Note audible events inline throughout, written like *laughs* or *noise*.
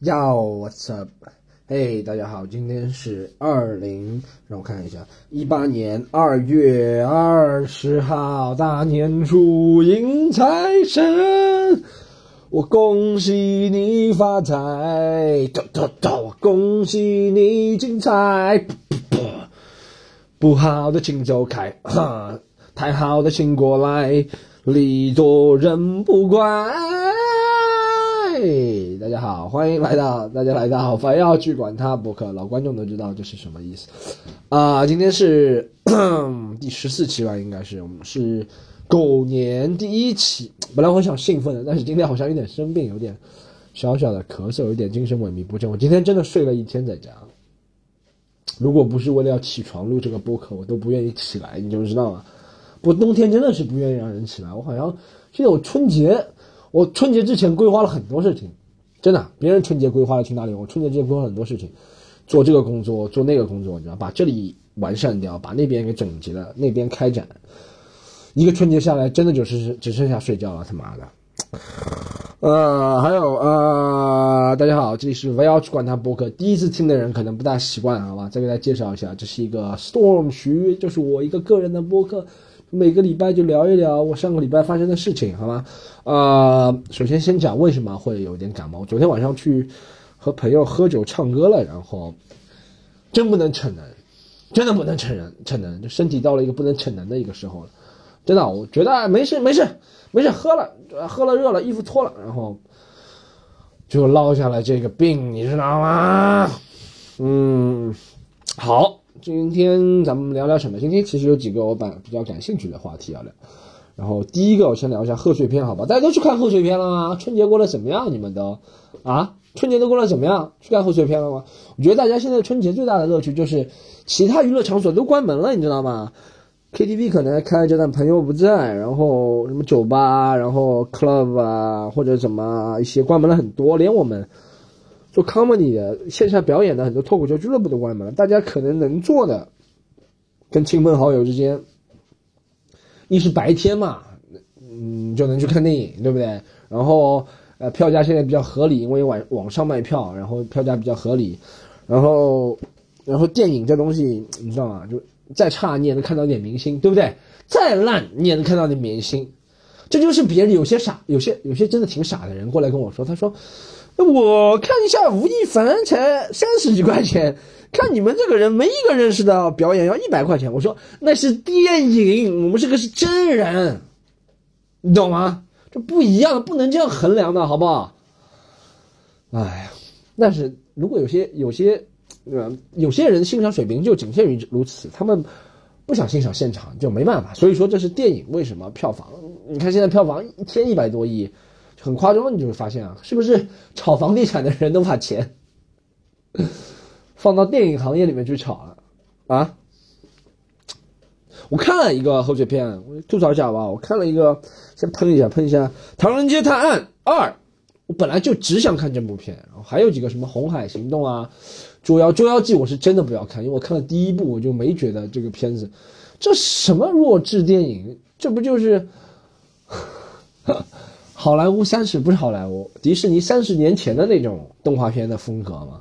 Yo，What's up？嘿，大家好，今天是二零，让我看一下，一八年二月二十号，大年初迎财神，我恭喜你发财，走走走，恭喜你精彩，不好的请走开，哈，太好的请过来，礼多人不怪。嘿，大家好，欢迎来到大家来到不要去管他博客，老观众都知道这是什么意思啊、今天是 *coughs* 第十四期吧，应该是我们是狗年第一期。本来我想兴奋的，但是今天好像有点生病，有点小小的咳嗽，有点精神萎靡不振。我今天真的睡了一天在家，如果不是为了要起床录这个播客，我都不愿意起来，你就知道吗？我冬天真的是不愿意让人起来，我好像记得我春节。我春节之前规划了很多事情，真的，别人春节规划了去哪里？我春节之前规划很多事情，做这个工作，做那个工作，你知道，把这里完善掉，把那边给整齐了，那边开展。一个春节下来，真的就是只剩下睡觉了，他妈的。呃，还有呃，大家好，这里是不要去管他播客。第一次听的人可能不大习惯，好吧？再给大家介绍一下，这是一个 Storm 徐，就是我一个个人的播客。每个礼拜就聊一聊我上个礼拜发生的事情，好吗？呃，首先先讲为什么会有点感冒。昨天晚上去和朋友喝酒唱歌了，然后真不能逞能，真的不能逞能，逞能，就身体到了一个不能逞能的一个时候了。真的，我觉得没事没事没事，喝了喝了热了，衣服脱了，然后就落下了这个病，你知道吗？嗯，好。今天咱们聊聊什么？今天其实有几个我感比较感兴趣的话题要聊。然后第一个，我先聊一下贺岁片，好吧？大家都去看贺岁片了吗？春节过得怎么样？你们都啊？春节都过得怎么样？去看贺岁片了吗？我觉得大家现在春节最大的乐趣就是其他娱乐场所都关门了，你知道吗？KTV 可能开着，但朋友不在。然后什么酒吧，然后 club 啊，或者怎么一些关门了很多，连我们。做 comedy 的线下表演的很多脱口秀俱乐部都关门了，大家可能能做的，跟亲朋好友之间，一是白天嘛，嗯，就能去看电影，对不对？然后呃，票价现在比较合理，因为网网上卖票，然后票价比较合理，然后然后电影这东西你知道吗？就再差你也能看到点明星，对不对？再烂你也能看到点明星，这就是别人有些傻，有些有些真的挺傻的人过来跟我说，他说。我看一下吴亦凡才三十几块钱，看你们这个人没一个认识的表演要一百块钱。我说那是电影，我们这个是真人，你懂吗？这不一样，不能这样衡量的好不好？哎呀，但是如果有些有些呃有些人欣赏水平就仅限于如此，他们不想欣赏现场就没办法。所以说这是电影为什么票房？你看现在票房一天一百多亿。很夸张，你就会发现啊，是不是炒房地产的人都把钱 *laughs* 放到电影行业里面去炒了啊？我看了一个贺岁片，我吐槽一下吧。我看了一个，先喷一下，喷一下《唐人街探案二》。我本来就只想看这部片，然后还有几个什么《红海行动》啊，《捉妖捉妖记》，我是真的不要看，因为我看了第一部，我就没觉得这个片子这什么弱智电影，这不就是？好莱坞三十不是好莱坞，迪士尼三十年前的那种动画片的风格嘛？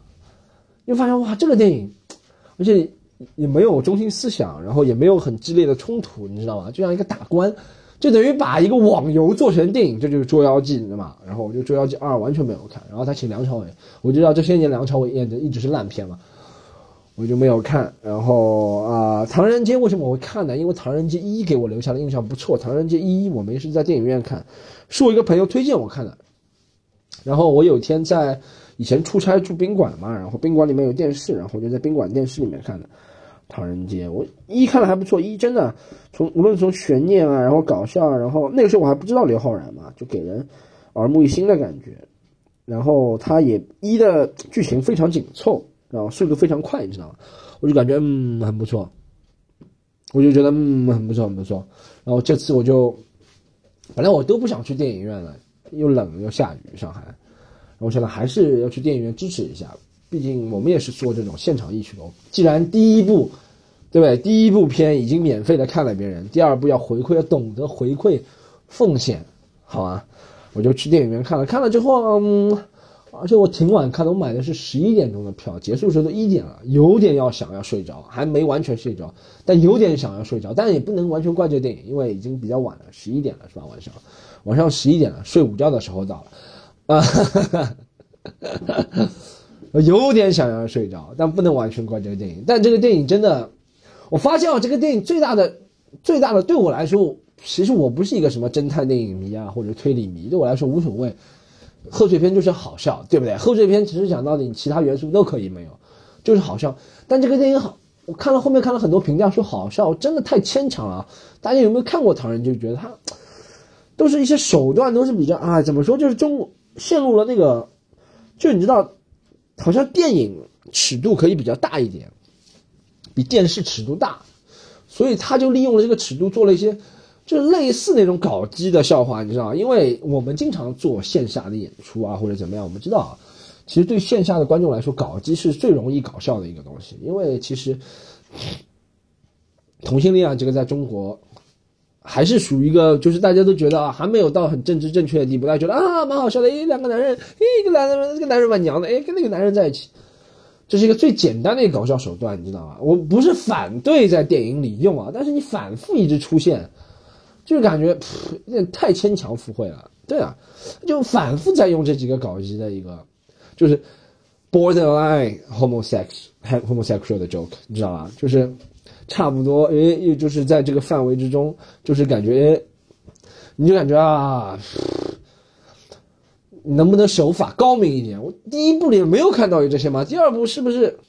你发现哇，这个电影，而且也没有中心思想，然后也没有很激烈的冲突，你知道吗？就像一个打官，就等于把一个网游做成电影，这就是《捉妖记》，对吗？然后我就《捉妖记二》完全没有看，然后他请梁朝伟，我就知道这些年梁朝伟演的一直是烂片嘛，我就没有看。然后啊，《唐人街》为什么我会看呢？因为《唐人街一》给我留下的印象不错，《唐人街一》我没是在电影院看。是我一个朋友推荐我看的，然后我有一天在以前出差住宾馆嘛，然后宾馆里面有电视，然后我就在宾馆电视里面看的《唐人街》。我一看了还不错，一真的从无论从悬念啊，然后搞笑，然后那个时候我还不知道刘昊然嘛，就给人耳目一新的感觉。然后他也一的剧情非常紧凑，然后速度非常快，你知道吗？我就感觉嗯很不错，我就觉得嗯很不错很不错。然后这次我就。本来我都不想去电影院了，又冷又下雨，上海。我想呢，还是要去电影院支持一下，毕竟我们也是做这种现场艺术的。既然第一部，对不对？第一部片已经免费的看了别人，第二部要回馈，要懂得回馈奉献，好吧？我就去电影院看了，看了之后，嗯，而且我挺晚看的，我买的是十一点钟的票，结束时候都一点了，有点要想要睡着，还没完全睡着，但有点想要睡着，但也不能完全怪这电影，因为已经比较晚了，十一点了是吧？晚上，晚上十一点了，睡午觉的时候到了，啊，*laughs* 有点想要睡着，但不能完全怪这个电影。但这个电影真的，我发现啊，这个电影最大的、最大的对我来说，其实我不是一个什么侦探电影迷啊，或者推理迷，对我来说无所谓。贺岁片就是好笑，对不对？贺岁片其实讲到底，其他元素都可以没有，就是好笑。但这个电影好，我看了后面看了很多评价说好笑，真的太牵强了。大家有没有看过《唐人》？就觉得他都是一些手段，都是比较啊，怎么说？就是中陷入了那个，就你知道，好像电影尺度可以比较大一点，比电视尺度大，所以他就利用了这个尺度做了一些。就类似那种搞基的笑话，你知道因为我们经常做线下的演出啊，或者怎么样，我们知道，其实对线下的观众来说，搞基是最容易搞笑的一个东西。因为其实同性恋啊，这个在中国还是属于一个，就是大家都觉得啊，还没有到很政治正确的地步，大家觉得啊，蛮好笑的。诶，两个男人，诶，一个男人，这个男人蛮娘的，诶，跟那个男人在一起，这是一个最简单的一个搞笑手段，你知道吗？我不是反对在电影里用啊，但是你反复一直出现。就感觉有点太牵强附会了，对啊，就反复在用这几个搞基的一个，就是 borderline homosexual homosexual 的 joke，你知道吧？就是差不多，诶，也就是在这个范围之中，就是感觉，你就感觉啊，能不能手法高明一点？我第一部里没有看到有这些吗？第二部是不是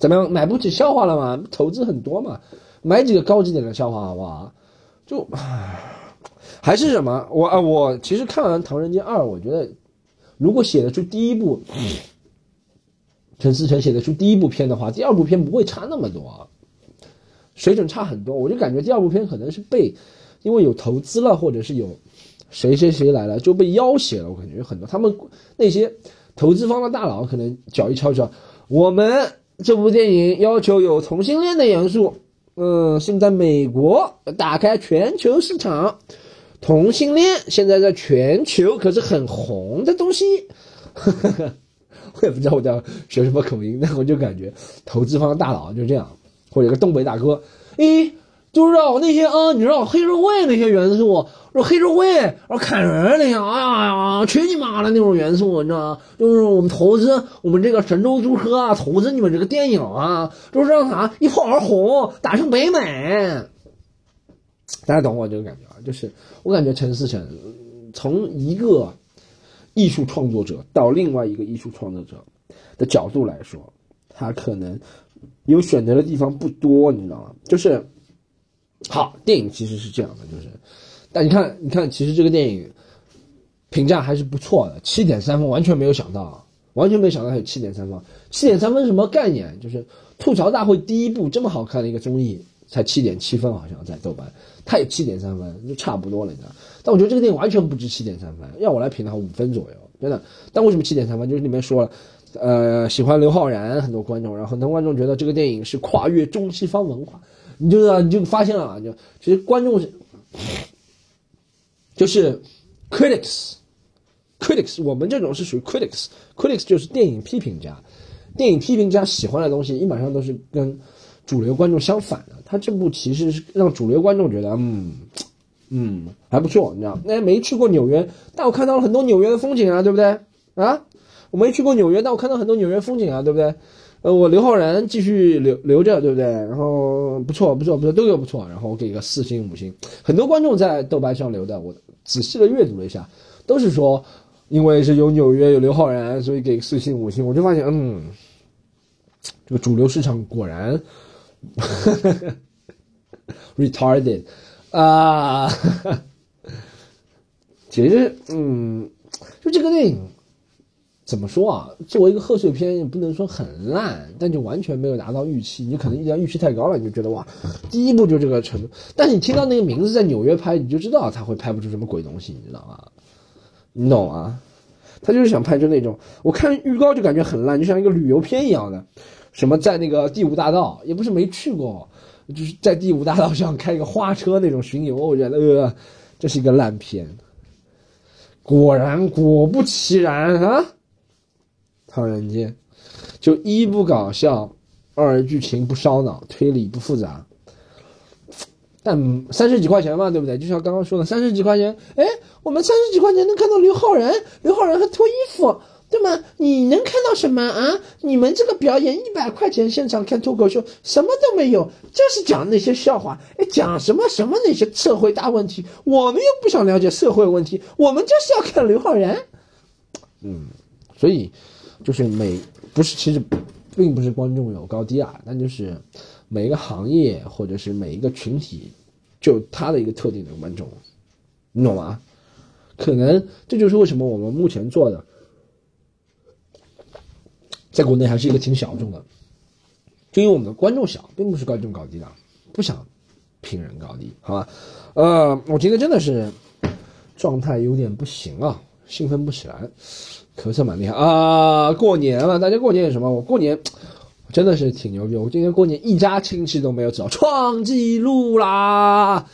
怎么样买不起笑话了吗？投资很多嘛，买几个高级点的笑话好不好？就还是什么？我啊，我其实看完《唐人街二》，我觉得如果写得出第一部，陈思诚写得出第一部片的话，第二部片不会差那么多，水准差很多。我就感觉第二部片可能是被因为有投资了，或者是有谁谁谁来了就被要挟了。我感觉很多他们那些投资方的大佬可能脚一敲敲，我们这部电影要求有同性恋的元素。嗯，现在美国打开全球市场，同性恋现在在全球可是很红的东西。*laughs* 我也不知道我在学什么口音，但我就感觉投资方大佬就这样，或者一个东北大哥，诶。就是那些啊，你知道黑社会那些元素，说黑社会，然后砍人那些，哎呀呀，去你妈的那种元素，你知道吗？就是我们投资我们这个神州租车啊，投资你们这个电影啊，就是让啥一炮而红，打成北美。大家懂我这个感觉啊？就是我感觉陈思诚从一个艺术创作者到另外一个艺术创作者的角度来说，他可能有选择的地方不多，你知道吗？就是。好，电影其实是这样的，就是，但你看，你看，其实这个电影评价还是不错的，七点三分，完全没有想到，完全没想到还有七点三分。七点三分什么概念？就是吐槽大会第一部这么好看的一个综艺，才七点七分，好像在豆瓣，它也七点三分，就差不多了，你知道。但我觉得这个电影完全不值七点三分，要我来评的话，五分左右，真的。但为什么七点三分？就是里面说了，呃，喜欢刘昊然很多观众，然后很多观众觉得这个电影是跨越中西方文化。你就啊你就发现了，就其实观众是，就是 critics，critics，我们这种是属于 critics，critics 就是电影批评家，电影批评家喜欢的东西一般上都是跟主流观众相反的。他这部其实是让主流观众觉得，嗯嗯还不错，你知道？那没去过纽约，但我看到了很多纽约的风景啊，对不对？啊，我没去过纽约，但我看到很多纽约风景啊，对不对？呃，我刘昊然继续留留着，对不对？然后不错，不错，不错，都有不错。然后我给个四星五星。很多观众在豆瓣上留的，我仔细的阅读了一下，都是说，因为是有纽约有刘昊然，所以给四星五星。我就发现，嗯，这个主流市场果然 *laughs* retarded 啊。*laughs* 其实，嗯，就这个电影。怎么说啊？作为一个贺岁片，也不能说很烂，但就完全没有达到预期。你可能一点预期太高了，你就觉得哇，第一部就这个程度。但你听到那个名字在纽约拍，你就知道他会拍不出什么鬼东西，你知道吗？你懂啊？他就是想拍出那种，我看预告就感觉很烂，就像一个旅游片一样的。什么在那个第五大道，也不是没去过，就是在第五大道上开一个花车那种巡游，我觉得呃，这是一个烂片。果然，果不其然啊！唐人街，就一不搞笑，二剧情不烧脑，推理不复杂。但三十几块钱嘛，对不对？就像刚刚说的，三十几块钱，哎，我们三十几块钱能看到刘昊然，刘昊然还脱衣服，对吗？你能看到什么啊？你们这个表演一百块钱现场看脱口秀，什么都没有，就是讲那些笑话，哎，讲什么什么那些社会大问题，我们又不想了解社会问题，我们就是要看刘昊然。嗯，所以就是每不是其实并不是观众有高低啊，但就是每一个行业或者是每一个群体，就他的一个特定的观众，你懂吗？可能这就是为什么我们目前做的，在国内还是一个挺小众的，就因为我们的观众小，并不是观众高低的，不想评人高低，好吧？呃，我今天真的是状态有点不行啊。兴奋不起来，咳嗽蛮厉害啊！过年了，大家过年有什么？我过年 *tsk* 真的是挺牛逼，我今年过年一家亲戚都没有走，创纪录啦！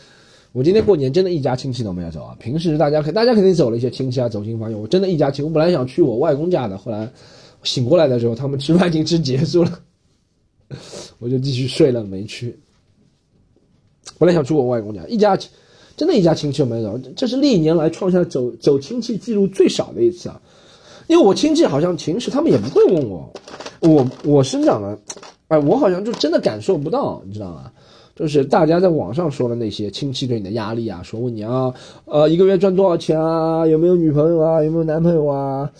我今天过年真的一家亲戚都没有走啊！平时大家肯大家肯定走了一些亲戚啊，走亲访友，我真的一家亲，我本来想去我外公家的，后来醒过来的时候，他们吃饭已经吃结束了，*laughs* 我就继续睡了，没去。本来想去我外公家，一家。真的一家亲戚都没有走，这是历年来创下走走亲戚记录最少的一次啊！因为我亲戚好像平时他们也不会问我，我我生长的，哎，我好像就真的感受不到，你知道吗？就是大家在网上说的那些亲戚对你的压力啊，说问你啊，呃，一个月赚多少钱啊？有没有女朋友啊？有没有男朋友啊？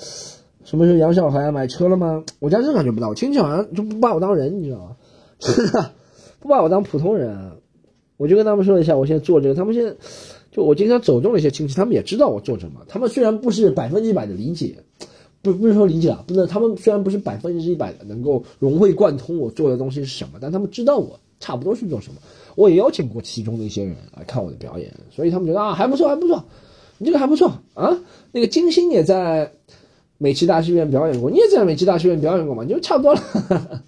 什么时候养小孩啊？买车了吗？我家真感觉不到，我亲戚好像就不把我当人，你知道吗？真 *laughs* 的不把我当普通人。我就跟他们说一下，我现在做这个。他们现在，就我经常走动的一些亲戚，他们也知道我做什么。他们虽然不是百分之一百的理解，不不是说理解啊，不能他们虽然不是百分之一百的能够融会贯通我做的东西是什么，但他们知道我差不多是做什么。我也邀请过其中的一些人来看我的表演，所以他们觉得啊还不错，还不错，你这个还不错啊。那个金星也在美琪大戏院表演过，你也在美琪大戏院表演过嘛，就差不多了。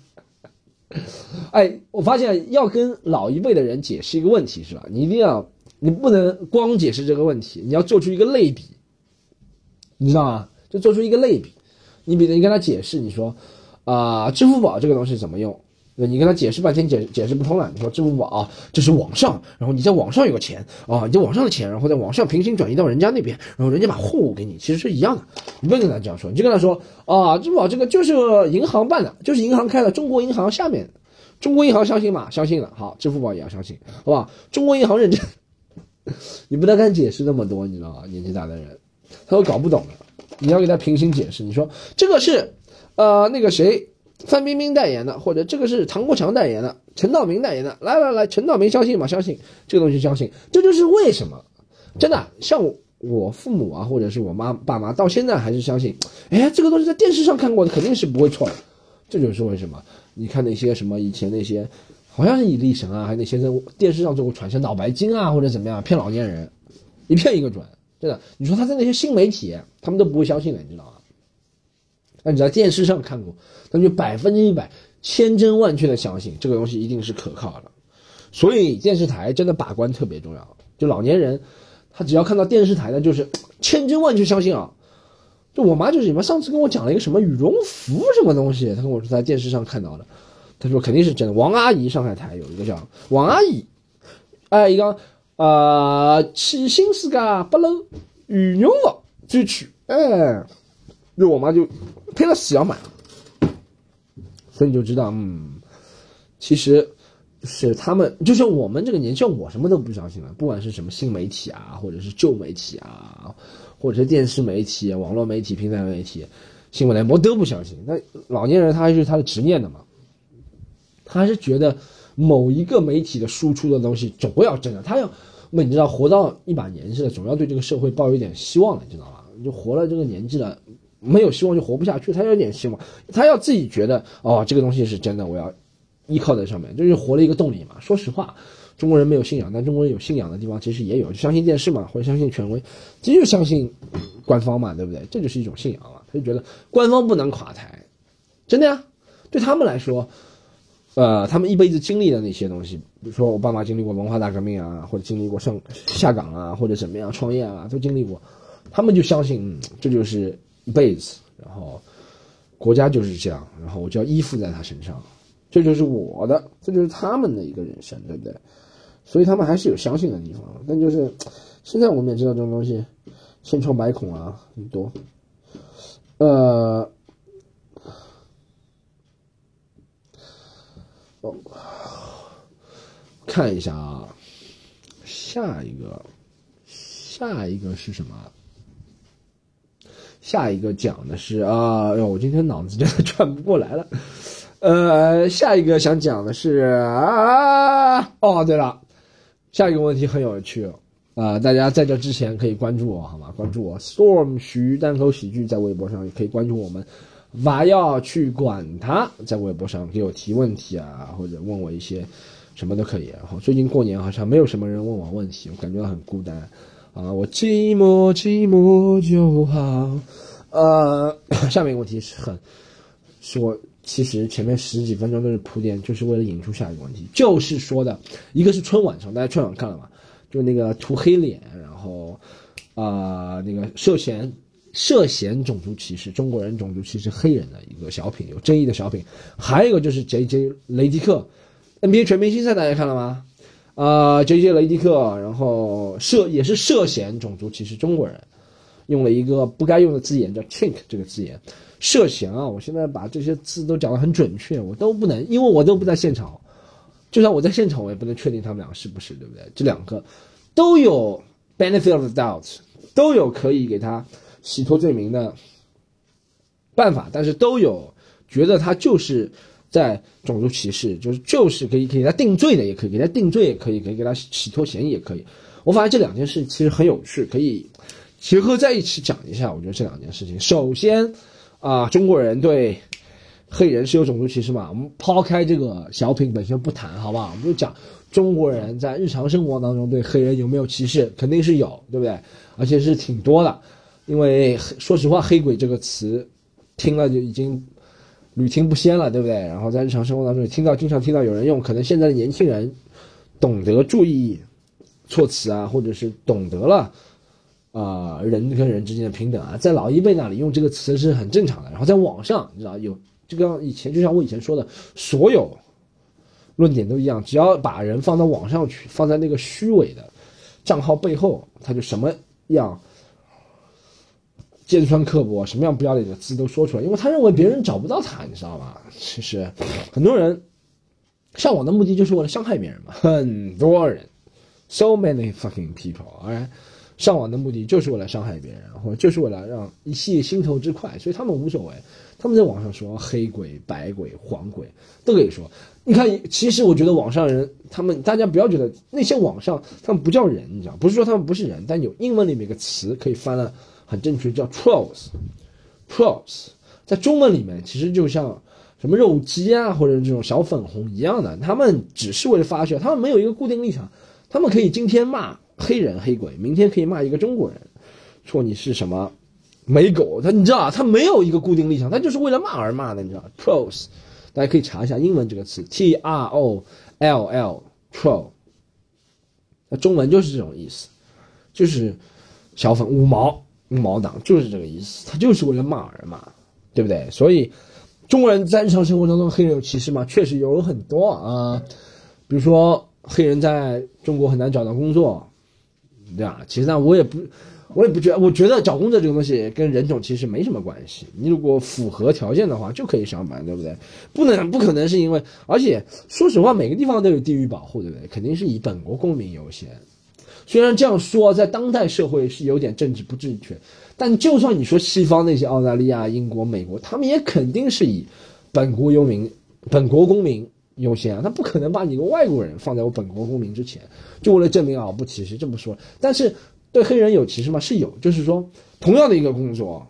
*laughs* 哎，我发现要跟老一辈的人解释一个问题，是吧？你一定要，你不能光解释这个问题，你要做出一个类比，你知道吗？就做出一个类比。你比如你跟他解释，你说，啊，支付宝这个东西怎么用？你跟他解释半天，解解释不通了。你说支付宝啊，这是网上，然后你在网上有个钱啊，你在网上的钱，然后在网上平行转移到人家那边，然后人家把货物给你，其实是一样的。你不能跟他这样说，你就跟他说啊，支付宝这个就是银行办的，就是银行开的，中国银行下面，中国银行相信吗？相信了，好，支付宝也要相信，好吧？中国银行认证，*laughs* 你不能跟解释那么多，你知道吗？年纪大的人，他都搞不懂的，你要给他平行解释，你说这个是，呃，那个谁。范冰冰代言的，或者这个是唐国强代言的，陈道明代言的，来来来，陈道明相信吗？相信这个东西，相信，这就是为什么，真的，像我父母啊，或者是我妈爸妈，到现在还是相信，哎，这个东西在电视上看过的，肯定是不会错的，这就是为什么。你看那些什么以前那些，好像是以力神啊，还有那些在电视上做过传销脑白金啊，或者怎么样骗老年人，一骗一个准，真的。你说他在那些新媒体，他们都不会相信的，你知道吗？那你在电视上看过，那就百分之一百、千真万确的相信这个东西一定是可靠的。所以电视台真的把关特别重要。就老年人，他只要看到电视台的，就是 *tsk* 千真万确相信啊。就我妈就是什么，上次跟我讲了一个什么羽绒服什么东西，她跟我说在电视上看到的，她说肯定是真的。王阿姨上海台有一个叫王阿姨，哎，一个啊，起薪是个不露羽绒服最取，哎。那我妈就，配了死要买，所以你就知道，嗯，其实是他们，就像我们这个年纪，我什么都不相信了，不管是什么新媒体啊，或者是旧媒体啊，或者是电视媒体、网络媒体、平台媒体、新闻联播都不相信。那老年人他还是他的执念的嘛，他还是觉得某一个媒体的输出的东西总归要真的，他要，那你知道，活到一把年纪了，总要对这个社会抱有一点希望的，你知道吗？就活了这个年纪了。没有希望就活不下去，他有点希望，他要自己觉得哦，这个东西是真的，我要依靠在上面，就是活了一个动力嘛。说实话，中国人没有信仰，但中国人有信仰的地方其实也有，相信电视嘛，或者相信权威，这就相信官方嘛，对不对？这就是一种信仰了。他就觉得官方不能垮台，真的呀。对他们来说，呃，他们一辈子经历的那些东西，比如说我爸妈经历过文化大革命啊，或者经历过上下岗啊，或者怎么样创业啊，都经历过，他们就相信这就是。一辈子，然后国家就是这样，然后我就要依附在他身上，这就是我的，这就是他们的一个人生，对不对？所以他们还是有相信的地方，但就是现在我们也知道这种东西千疮百孔啊，很多。呃，哦，看一下啊，下一个，下一个是什么？下一个讲的是啊，哟，我今天脑子真的转不过来了。呃，下一个想讲的是啊，哦，对了，下一个问题很有趣啊，大家在这之前可以关注我好吗？关注我 Storm 徐单口喜剧在微博上也可以关注我们，娃要去管他，在微博上给我提问题啊，或者问我一些什么都可以。然后最近过年好像没有什么人问我问题，我感觉到很孤单啊，我寂寞寂寞就好。呃，*coughs* 下面一个问题是很，是我。其实前面十几分钟都是铺垫，就是为了引出下一个问题，就是说的，一个是春晚上，大家春晚看了吗？就那个涂黑脸，然后，啊，那个涉嫌涉嫌种族歧视，中国人种族歧视黑人的一个小品，有争议的小品。还有一个就是 J J 雷迪克，NBA 全明星赛大家看了吗？啊，J J 雷迪克，然后涉也是涉嫌种族歧视中国人，用了一个不该用的字眼叫 chink 这个字眼。涉嫌啊！我现在把这些字都讲得很准确，我都不能，因为我都不在现场。就算我在现场，我也不能确定他们俩是不是，对不对？这两个都有 benefit of the doubt，都有可以给他洗脱罪名的办法，但是都有觉得他就是在种族歧视，就是就是可以给他定罪的，也可以给他定罪，也可以可以给他洗脱嫌疑，也可以。我发现这两件事其实很有趣，可以结合在一起讲一下。我觉得这两件事情，首先。啊，中国人对黑人是有种族歧视嘛？我们抛开这个小品本身不谈，好不好？我们就讲中国人在日常生活当中对黑人有没有歧视？肯定是有，对不对？而且是挺多的。因为说实话，“黑鬼”这个词听了就已经屡听不鲜了，对不对？然后在日常生活当中听到，经常听到有人用，可能现在的年轻人懂得注意措辞啊，或者是懂得了。啊，人跟人之间的平等啊，在老一辈那里用这个词是很正常的。然后在网上，你知道有这个以前，就像我以前说的，所有论点都一样，只要把人放到网上去，放在那个虚伪的账号背后，他就什么样尖酸刻薄、什么样不要脸的字都说出来，因为他认为别人找不到他，你知道吗？其实很多人上网的目的就是为了伤害别人嘛，很多人，so many fucking people，right？上网的目的就是为了伤害别人，或者就是为了让一泄心头之快，所以他们无所谓。他们在网上说黑鬼、白鬼、黄鬼都可以说。你看，其实我觉得网上人，他们大家不要觉得那些网上他们不叫人，你知道，不是说他们不是人，但有英文里面一个词可以翻了很正确，叫 trolls，trolls，在中文里面其实就像什么肉鸡啊或者这种小粉红一样的，他们只是为了发泄，他们没有一个固定立场，他们可以今天骂。黑人黑鬼，明天可以骂一个中国人，说你是什么美狗，他你知道他没有一个固定立场，他就是为了骂而骂的，你知道？Trolls，大家可以查一下英文这个词，T R O L L，troll，那中文就是这种意思，就是小粉五毛毛党，就是这个意思，他就是为了骂而骂，对不对？所以中国人在日常生活当中黑人歧视吗？确实有很多啊，比如说黑人在中国很难找到工作。对啊，其实呢，我也不，我也不觉得，我觉得找工作这个东西跟人种其实没什么关系。你如果符合条件的话，就可以上班，对不对？不能，不可能是因为，而且说实话，每个地方都有地域保护，对不对？肯定是以本国公民优先。虽然这样说，在当代社会是有点政治不正确，但就算你说西方那些澳大利亚、英国、美国，他们也肯定是以本国公民、本国公民。优先啊，他不可能把你一个外国人放在我本国公民之前，就为了证明啊不歧视这么说。但是对黑人有歧视吗？是有，就是说同样的一个工作，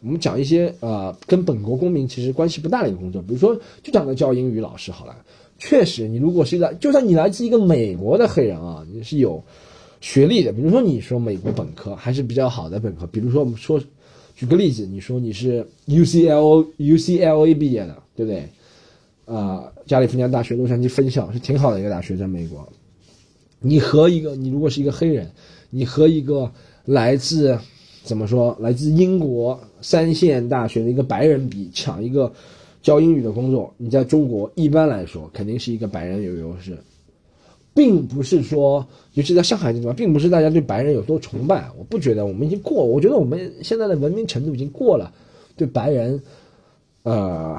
我们讲一些呃跟本国公民其实关系不大的一个工作，比如说就讲个教英语老师好了。确实，你如果是在，就算你来自一个美国的黑人啊，你是有学历的，比如说你说美国本科还是比较好的本科，比如说我们说举个例子，你说你是 UCL UCLA 毕业的，对不对？啊，加利福尼亚大学洛杉矶分校是挺好的一个大学，在美国。你和一个，你如果是一个黑人，你和一个来自怎么说？来自英国三线大学的一个白人比抢一个教英语的工作，你在中国一般来说肯定是一个白人有优势，并不是说，尤其在上海这地方，并不是大家对白人有多崇拜。我不觉得我们已经过，我觉得我们现在的文明程度已经过了对白人，呃，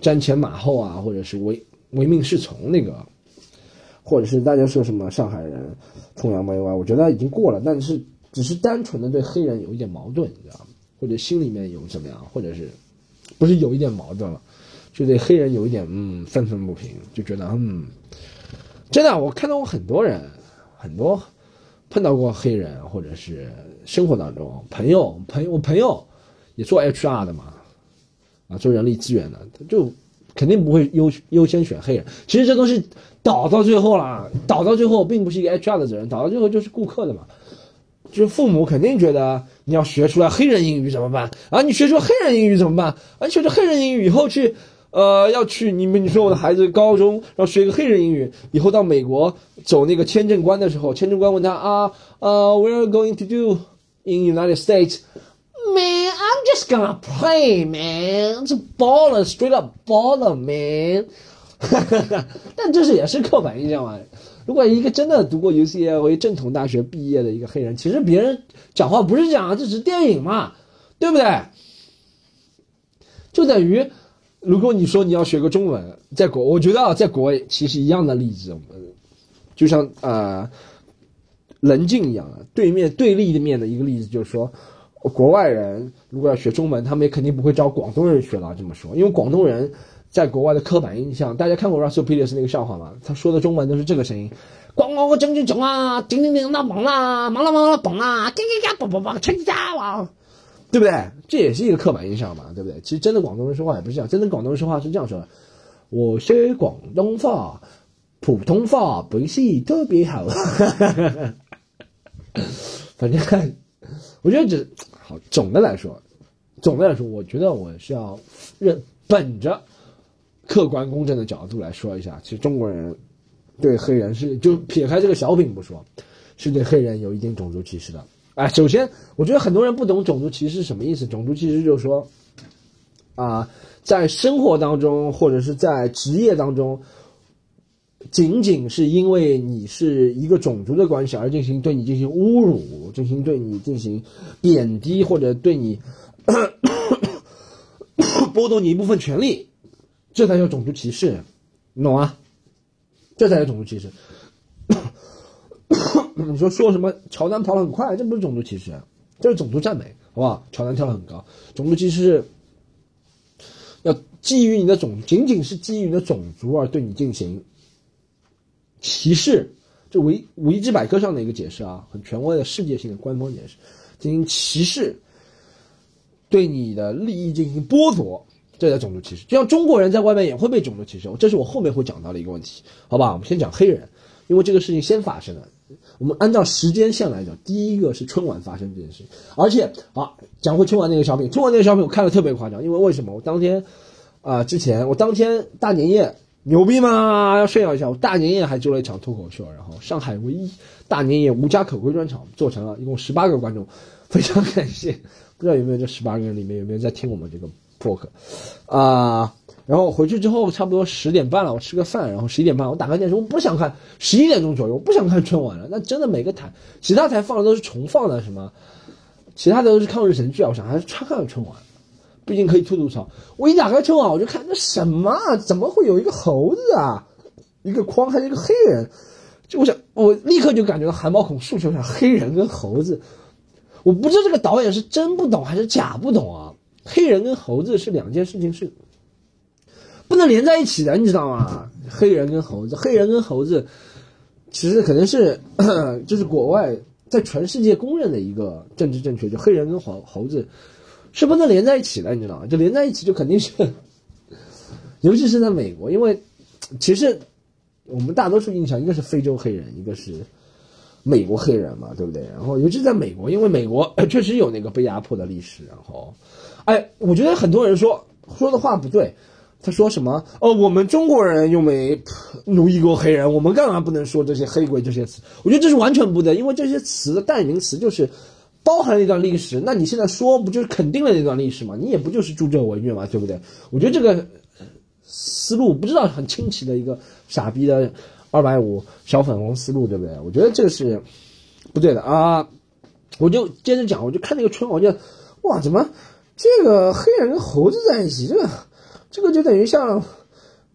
瞻前马后啊，或者是唯唯命是从那个。或者是大家说什么上海人崇洋媚外，我觉得已经过了，但是只是单纯的对黑人有一点矛盾，你知道吗？或者心里面有怎么样，或者是不是有一点矛盾了，就对黑人有一点嗯愤愤不平，就觉得嗯，真的，我看到过很多人，很多碰到过黑人，或者是生活当中朋友朋友，我朋友也做 HR 的嘛，啊，做人力资源的，他就肯定不会优优先选黑人。其实这东西。倒到最后了，倒到最后并不是一个 HR 的责任，倒到最后就是顾客的嘛。就是父母肯定觉得你要学出来黑人英语怎么办？啊，你学出黑人英语怎么办？啊，学出黑人英语以后去，呃，要去你们你说我的孩子高中要学一个黑人英语，以后到美国走那个签证官的时候，签证官问他啊，呃，What are going to do in United States? Man, I'm just gonna play, man. Baller, straight up baller, man. *laughs* 但这是也是刻板印象嘛？如果一个真的读过 UCLA 正统大学毕业的一个黑人，其实别人讲话不是这样，这只是电影嘛，对不对？就等于，如果你说你要学个中文，在国，我觉得啊，在国外其实一样的例子，就像呃，棱镜一样的对面对立的面的一个例子，就是说，国外人如果要学中文，他们也肯定不会招广东人学了。这么说，因为广东人。在国外的刻板印象，大家看过 Russell Peters 那个笑话吗？他说的中文都是这个声音，咣咣咣，整整整啊，叮叮叮，那忙啦，忙啦忙啦，嘣啦，叮叮叮，嘣嘣嘣，全家哇，对不对？这也是一个刻板印象嘛，对不对？其实真的广东人说话也不是这样，真的广东人说话是这样说的：我学广东话，普通话不是特别好。*laughs* 反正我觉得这好，总的来说，总的来说，我觉得我是要认本着。客观公正的角度来说一下，其实中国人对黑人是就撇开这个小品不说，是对黑人有一定种族歧视的。哎，首先我觉得很多人不懂种族歧视什么意思。种族歧视就是说，啊，在生活当中或者是在职业当中，仅仅是因为你是一个种族的关系而进行对你进行侮辱，进行对你进行贬低或者对你剥夺你一部分权利。这才叫种族歧视，你懂吗？这才叫种族歧视。*coughs* 你说说什么？乔丹跑得很快，这不是种族歧视，这是种族赞美，好不好？乔丹跳得很高，种族歧视要基于你的种，仅仅是基于你的种族而对你进行歧视，这维维基百科上的一个解释啊，很权威的世界性的官方解释，进行歧视，对你的利益进行剥夺。这叫种族歧视，就像中国人在外面也会被种族歧视，这是我后面会讲到的一个问题，好吧？我们先讲黑人，因为这个事情先发生的。我们按照时间线来讲，第一个是春晚发生这件事，而且啊，讲回春晚那个小品，春晚那个小品我看的特别夸张，因为为什么？我当天啊，之前我当天大年夜牛逼吗？要炫耀一下，我大年夜还做了一场脱口秀，然后上海唯一大年夜无家可归专场做成了，一共十八个观众，非常感谢，不知道有没有这十八个人里面有没有在听我们这个。播客，啊，然后回去之后差不多十点半了，我吃个饭，然后十一点半我打开电视，我不想看十一点钟左右，我不想看春晚了。那真的每个台，其他台放的都是重放的什么，其他的都是抗日神剧啊，我想还是看看春晚，毕竟可以吐吐槽。我一打开春晚，我就看那什么，怎么会有一个猴子啊，一个框还是一个黑人？就我想，我立刻就感觉到汗毛孔竖起来，黑人跟猴子，我不知道这个导演是真不懂还是假不懂啊。黑人跟猴子是两件事情，是不能连在一起的，你知道吗？黑人跟猴子，黑人跟猴子，其实可能是 *coughs* 就是国外在全世界公认的一个政治正确，就黑人跟猴猴子是不能连在一起的，你知道吗？就连在一起就肯定是，*laughs* 尤其是在美国，因为其实我们大多数印象一个是非洲黑人，一个是美国黑人嘛，对不对？然后尤其在美国，因为美国 *coughs* 确实有那个被压迫的历史，然后。哎，我觉得很多人说说的话不对。他说什么？哦，我们中国人又没奴役过黑人，我们干嘛不能说这些黑鬼这些词？我觉得这是完全不对，因为这些词的代名词就是包含了一段历史，那你现在说不就是肯定了那段历史吗？你也不就是助纣为虐嘛，对不对？我觉得这个思路不知道很清奇的一个傻逼的二百五小粉红思路，对不对？我觉得这个是不对的啊！我就接着讲，我就看那个春晚，我就哇，怎么这个黑人跟猴子在一起？这个这个就等于像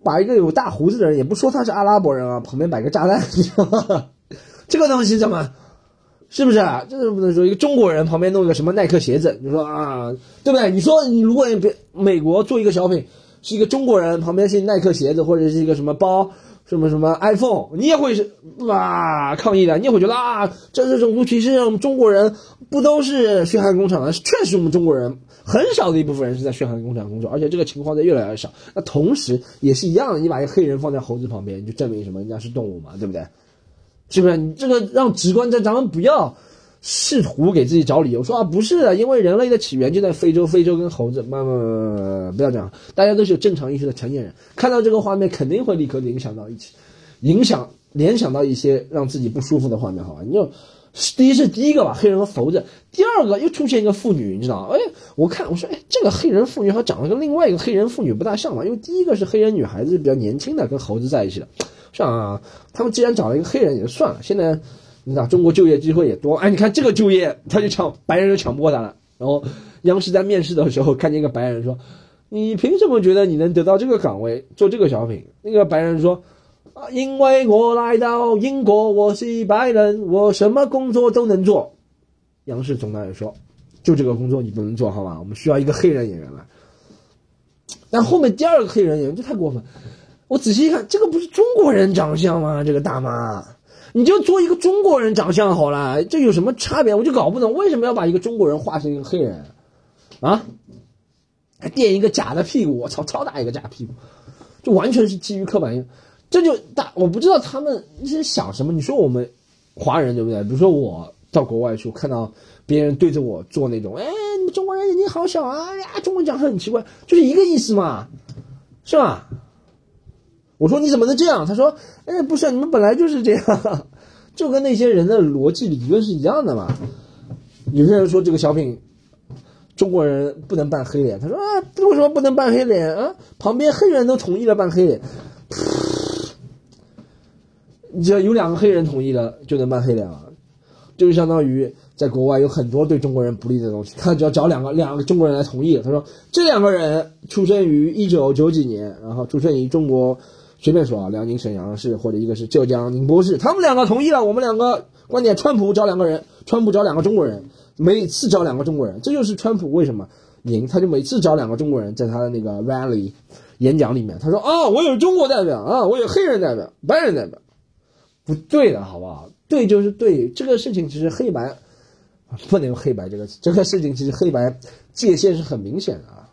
把一个有大胡子的人，也不说他是阿拉伯人啊，旁边摆个炸弹，你知道吗？*laughs* 这个东西怎么？是不是啊？这是不能说一个中国人旁边弄个什么耐克鞋子，你说啊，对不对？你说你如果你别美国做一个小品，是一个中国人旁边是耐克鞋子或者是一个什么包，什么什么 iPhone，你也会是哇抗议的，你也会觉得啊，这是种族歧视，我们中国人不都是血汗工厂的？确实我们中国人很少的一部分人是在血汗工厂工作，而且这个情况在越来越少。那同时也是一样的，你把一个黑人放在猴子旁边，你就证明什么？人家是动物嘛，对不对？是不是你这个让直观在咱们不要试图给自己找理由，说啊不是，因为人类的起源就在非洲，非洲跟猴子，慢慢不要这样，大家都是有正常意识的成年人，看到这个画面肯定会立刻联想到一起，影响联想到一些让自己不舒服的画面，好吧？你就第一是第一个吧，黑人和猴子，第二个又出现一个妇女，你知道哎，我看我说哎，这个黑人妇女和长得跟另外一个黑人妇女不大像嘛，因为第一个是黑人女孩子比较年轻的，跟猴子在一起。的。像啊，他们既然找了一个黑人也就算了，现在你知道中国就业机会也多，哎，你看这个就业他就抢白人就抢不过他了。然后央视在面试的时候看见一个白人说：“你凭什么觉得你能得到这个岗位做这个小品？”那个白人说：“啊，因为我来到英国，我是白人，我什么工作都能做。”央视总导演说：“就这个工作你不能做好吧？我们需要一个黑人演员来。”但后面第二个黑人演员就太过分。我仔细一看，这个不是中国人长相吗？这个大妈，你就做一个中国人长相好了，这有什么差别？我就搞不懂为什么要把一个中国人画成一个黑人，啊，还垫一个假的屁股，我操，超大一个假屁股，就完全是基于刻板印象。这就大，我不知道他们是想什么。你说我们华人对不对？比如说我到国外去，看到别人对着我做那种，哎，你们中国人眼睛好小啊，呀，中文讲的很奇怪，就是一个意思嘛，是吧？我说你怎么能这样？他说：“哎，不是，你们本来就是这样，就跟那些人的逻辑理论是一样的嘛。”有些人说这个小品，中国人不能扮黑脸。他说：“啊，为什么不能扮黑脸啊？旁边黑人都同意了扮黑脸，你只要有两个黑人同意了，就能扮黑脸了，就是相当于在国外有很多对中国人不利的东西，他只要找两个两个中国人来同意。他说这两个人出生于一九九几年，然后出生于中国。”随便说啊，辽宁沈阳市或者一个是浙江宁波市，他们两个同意了，我们两个观点，川普找两个人，川普找两个中国人，每次找两个中国人，这就是川普为什么赢，他就每次找两个中国人，在他的那个 rally 演讲里面，他说啊，我有中国代表啊，我有黑人代表，白人代表，不对的好不好？对就是对，这个事情其实黑白不能用黑白这个词，这个事情其实黑白界限是很明显的啊，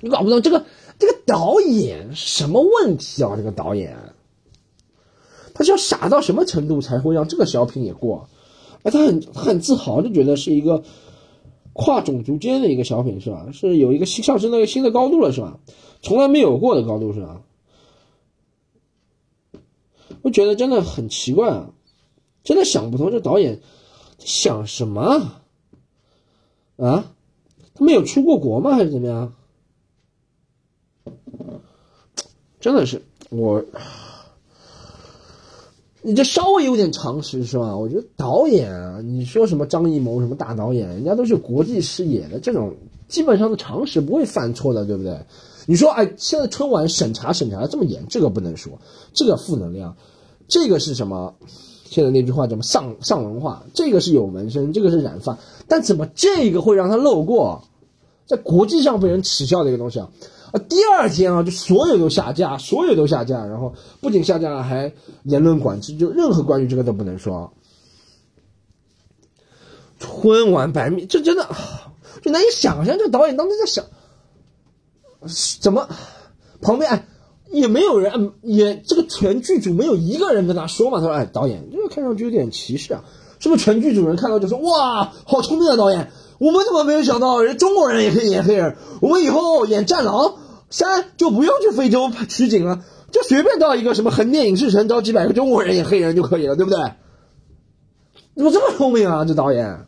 你搞不懂这个。这个导演什么问题啊？这个导演，他是要傻到什么程度才会让这个小品也过？哎，他很他很自豪，就觉得是一个跨种族间的一个小品，是吧？是有一个新上升到一个新的高度了，是吧？从来没有过的高度，是吧？我觉得真的很奇怪啊，真的想不通这导演想什么啊？他没有出过国吗？还是怎么样？真的是我，你这稍微有点常识是吧？我觉得导演啊，你说什么张艺谋什么大导演，人家都是国际视野的，这种基本上的常识不会犯错的，对不对？你说哎，现在春晚审查审查的这么严，这个不能说，这个负能量，这个是什么？现在那句话怎么上上文化？这个是有纹身，这个是染发，但怎么这个会让他漏过，在国际上被人耻笑的一个东西啊？啊，第二天啊，就所有都下架，所有都下架，然后不仅下架了，还言论管制，就任何关于这个都不能说。春晚百米，这真的就难以想象，这个导演当时在想，怎么旁边哎也没有人，也这个全剧组没有一个人跟他说嘛？他说：“哎，导演，这个看上去有点歧视啊，是不是？”全剧组人看到就说：“哇，好聪明啊导演。”我们怎么没有想到，人中国人也可以演黑人？我们以后演《战狼三》就不用去非洲取景了，就随便到一个什么横店影视城找几百个中国人演黑人就可以了，对不对？怎么这么聪明啊，这导演？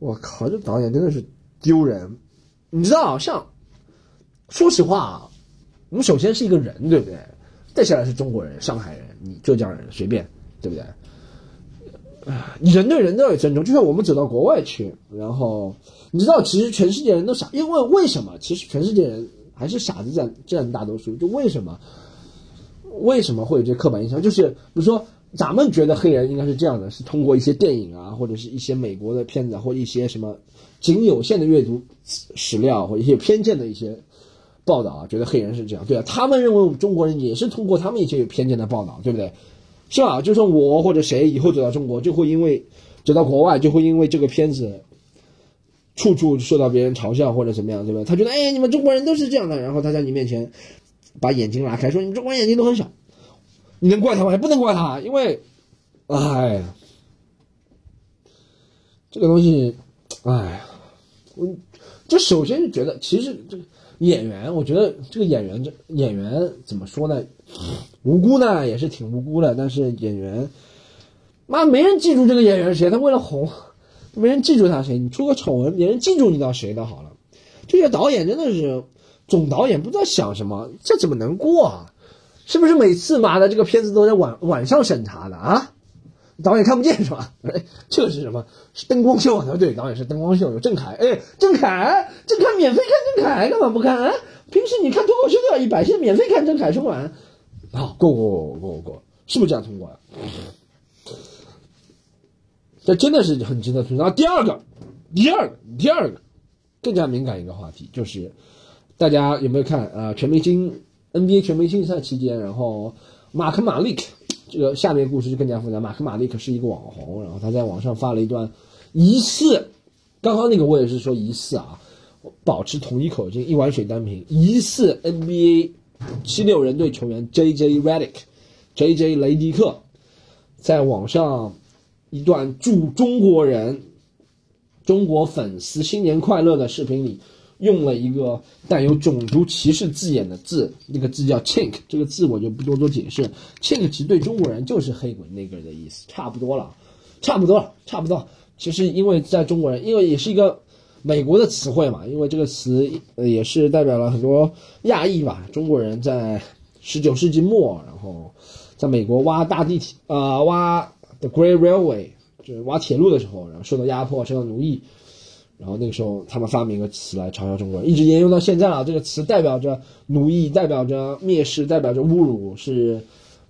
我靠，这导演真的是丢人。你知道，像说实话啊，我们首先是一个人，对不对？再下来是中国人、上海人、你浙江人，随便，对不对？啊，人对人都要尊重。就像我们走到国外去，然后你知道，其实全世界人都傻，因为为什么？其实全世界人还是傻子占占大多数。就为什么？为什么会有这刻板印象？就是比如说，咱们觉得黑人应该是这样的，是通过一些电影啊，或者是一些美国的片子，或一些什么仅有限的阅读史料，或一些偏见的一些报道啊，觉得黑人是这样。对啊，他们认为我们中国人也是通过他们一些有偏见的报道，对不对？是吧？就算我或者谁以后走到中国，就会因为走到国外，就会因为这个片子，处处受到别人嘲笑或者怎么样，对吧？他觉得，哎，你们中国人都是这样的，然后他在你面前把眼睛拉开，说你们中国人眼睛都很小，你能怪他吗？不能怪他，因为，哎呀，这个东西，哎呀，我就首先就觉得，其实这个演员，我觉得这个演员这演员怎么说呢？无辜呢，也是挺无辜的。但是演员，妈没人记住这个演员是谁，他为了红，没人记住他谁。你出个丑闻，别人记住你到谁的好了。这些导演真的是总导演，不知道想什么，这怎么能过啊？是不是每次妈的这个片子都在晚晚上审查的啊？导演看不见是吧？哎，*laughs* 这个是什么？是灯光秀啊？对，导演是灯光秀，有郑恺。哎，郑恺，郑恺免费看郑恺，干嘛不看啊？平时你看脱口秀都要一百，现在免费看郑恺春晚。好，过过过过过，是不是这样通过的？这真的是很值得吐槽。第二个，第二个，第二个，更加敏感一个话题，就是大家有没有看啊？全明星 NBA 全明星赛期间，然后马克马利克这个下面故事就更加复杂。马克马利克是一个网红，然后他在网上发了一段疑似，刚刚那个我也是说疑似啊，保持统一口径，一碗水端平，疑似 NBA。七六人队球员 J.J. Redick，J.J. 雷迪克，在网上一段祝中国人、中国粉丝新年快乐的视频里，用了一个带有种族歧视字眼的字，那个字叫 “chink”，这个字我就不多做解释。chink 其实对中国人就是黑鬼那个的意思，差不多了，差不多了，差不多。其实因为在中国人，因为也是一个。美国的词汇嘛，因为这个词呃也是代表了很多亚裔吧，中国人在十九世纪末，然后在美国挖大地铁啊，挖 The Great Railway，就是挖铁路的时候，然后受到压迫，受到奴役，然后那个时候他们发明个词来嘲笑中国人，一直沿用到现在了。这个词代表着奴役，代表着蔑视，代表着侮辱，是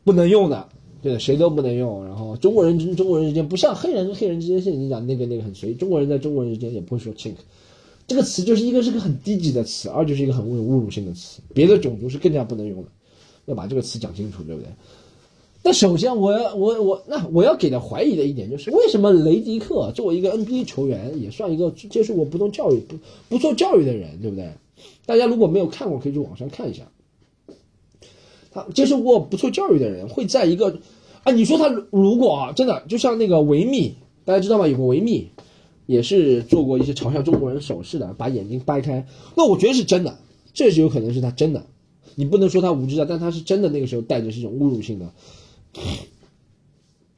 不能用的。对，谁都不能用。然后中国人跟中国人之间不像黑人跟黑人之间，像你讲那个那个很随，中国人在中国人之间也不会说 chink，这个词就是一个是个很低级的词，二就是一个很侮侮辱性的词。别的种族是更加不能用的，要把这个词讲清楚，对不对？那首先我我我那我要给他怀疑的一点就是，为什么雷迪克作为一个 NBA 球员，也算一个接受过不同教育不不做教育的人，对不对？大家如果没有看过，可以去网上看一下。他接受过不错教育的人，会在一个，啊，你说他如果啊，真的就像那个维密，大家知道吗？有个维密，也是做过一些嘲笑中国人手势的，把眼睛掰开。那我觉得是真的，这是有可能是他真的。你不能说他无知的，但他是真的。那个时候带着这种侮辱性的，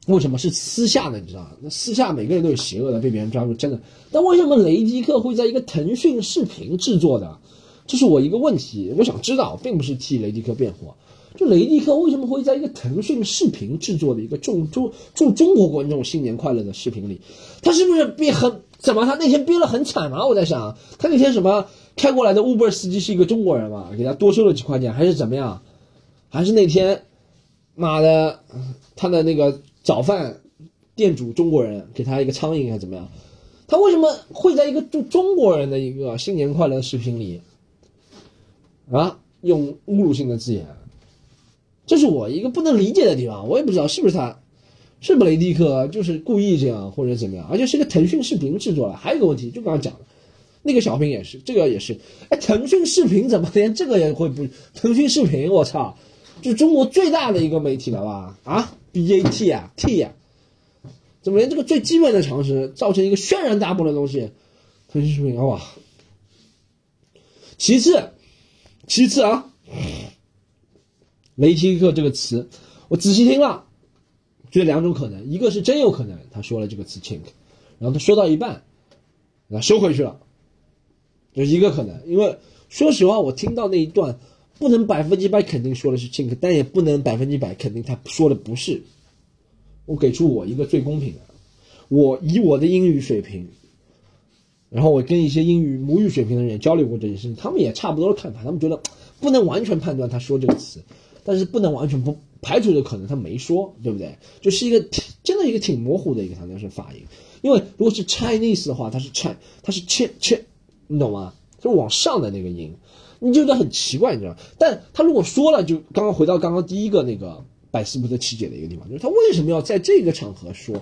为什么是私下的？你知道吗？那私下每个人都有邪恶的，被别人抓住，真的。但为什么雷迪克会在一个腾讯视频制作的？这是我一个问题，我想知道，并不是替雷迪克辩护。就雷迪克为什么会在一个腾讯视频制作的一个祝祝祝中国观众新年快乐的视频里，他是不是憋很怎么？他那天憋了很惨吗？我在想，他那天什么开过来的 Uber 司机是一个中国人嘛，给他多收了几块钱，还是怎么样？还是那天，妈的，他的那个早饭店主中国人给他一个苍蝇还是怎么样？他为什么会在一个祝中国人的一个新年快乐视频里，啊，用侮辱性的字眼？这是我一个不能理解的地方，我也不知道是不是他，是不雷迪克就是故意这样或者怎么样，而且是个腾讯视频制作的。还有一个问题，就刚刚讲的，那个小品也是，这个也是，哎，腾讯视频怎么连这个也会不？腾讯视频，我操，就中国最大的一个媒体了吧？啊，B A T 啊，T 啊，怎么连这个最基本的常识造成一个轩然大波的东西？腾讯视频，哇！其次，其次啊。雷迪克这个词，我仔细听了，觉得两种可能，一个是真有可能他说了这个词 chink，然后他说到一半，那收回去了，就一个可能。因为说实话，我听到那一段，不能百分之百肯定说的是 Chink，但也不能百分之百肯定他说的不是。我给出我一个最公平的，我以我的英语水平，然后我跟一些英语母语水平的人也交流过这件事情，他们也差不多的看法，他们觉得不能完全判断他说这个词，但是不能完全不排除的可能他没说，对不对？就是一个真的一个挺模糊的一个唐江是发音，因为如果是 Chinese 的话，它是 Ch，它是切切，你懂吗？就是往上的那个音，你就觉得很奇怪，你知道？但他如果说了，就刚刚回到刚刚第一个那个。百思不得其解的一个地方，就是他为什么要在这个场合说？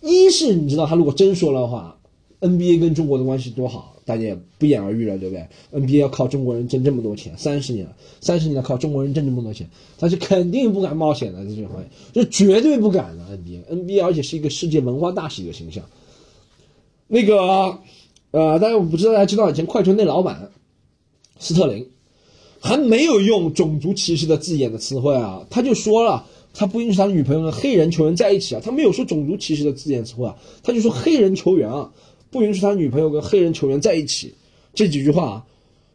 一是你知道，他如果真说了的话，NBA 跟中国的关系多好，大家也不言而喻了，对不对？NBA 要靠中国人挣这么多钱，三十年了，三十年了靠中国人挣这么多钱，他是肯定不敢冒险的，在这方面就绝对不敢的。NBA，NBA 而且是一个世界文化大使的形象。那个呃，大家我不知道大家知道以前快船那老板斯特林。还没有用种族歧视的字眼的词汇啊，他就说了，他不允许他的女朋友跟黑人球员在一起啊，他没有说种族歧视的字眼词汇啊，他就说黑人球员啊，不允许他女朋友跟黑人球员在一起，这几句话，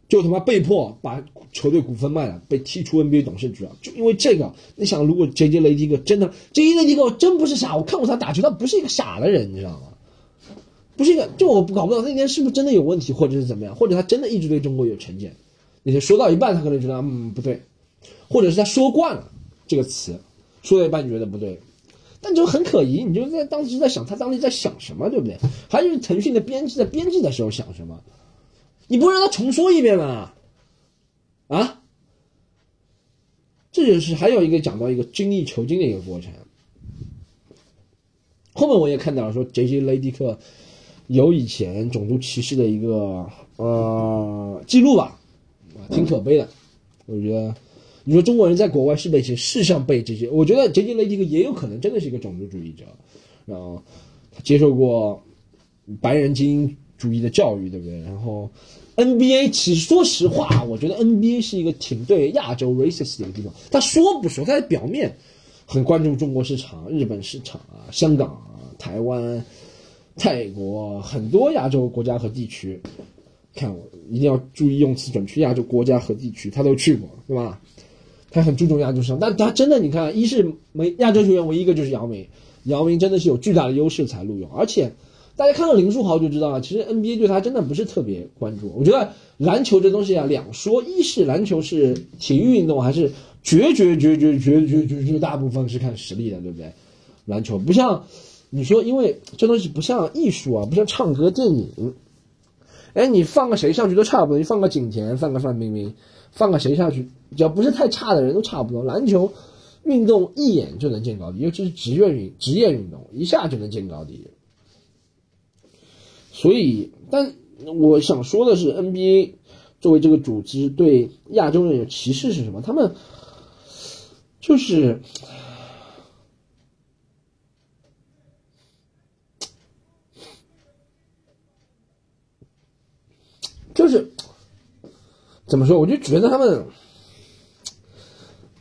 就他妈被迫把球队股份卖了，被踢出 NBA 董事局啊，就因为这个，你想如果杰杰雷迪克真的杰杰雷迪克真不是傻，我看过他打球，他不是一个傻的人，你知道吗？不是一个，就我搞不懂那天是不是真的有问题，或者是怎么样，或者他真的一直对中国有成见。那些说到一半，他可能觉得嗯不对，或者是他说惯了这个词，说到一半觉得不对，但就很可疑，你就在当时在想他当时在想什么，对不对？还是腾讯的编辑在编辑的时候想什么？你不会让他重说一遍吗？啊？这就是还有一个讲到一个精益求精的一个过程。后面我也看到了说，J J 雷迪克有以前种族歧视的一个呃记录吧。挺可悲的，我觉得，你说中国人在国外是被是像被这些，我觉得杰杰雷迪克也有可能真的是一个种族主义者，然后他接受过白人精英主义的教育，对不对？然后 NBA 其实说实话，我觉得 NBA 是一个挺对亚洲 racist 的一个地方。他说不说，他在表面很关注中国市场、日本市场啊、香港啊、台湾、泰国很多亚洲国家和地区。看我一定要注意用词准确，亚洲国家和地区他都去过，对吧？他很注重亚洲市场，但他真的，你看，一是没亚洲球员，唯一一个就是姚明，姚明真的是有巨大的优势才录用，而且大家看到林书豪就知道了，其实 NBA 对他真的不是特别关注。我觉得篮球这东西啊，两说，一是篮球是体育运动，还是绝绝绝绝绝绝绝绝大部分是看实力的，对不对？篮球不像你说，因为这东西不像艺术啊，不像唱歌、电影。哎，你放个谁上去都差不多，你放个景甜，放个范冰冰，放个谁下去，只要不是太差的人都差不多。篮球运动一眼就能见高低，尤其是职业运职业运动，一下就能见高低。所以，但我想说的是，NBA 作为这个组织对亚洲人有歧视是什么？他们就是。就是怎么说？我就觉得他们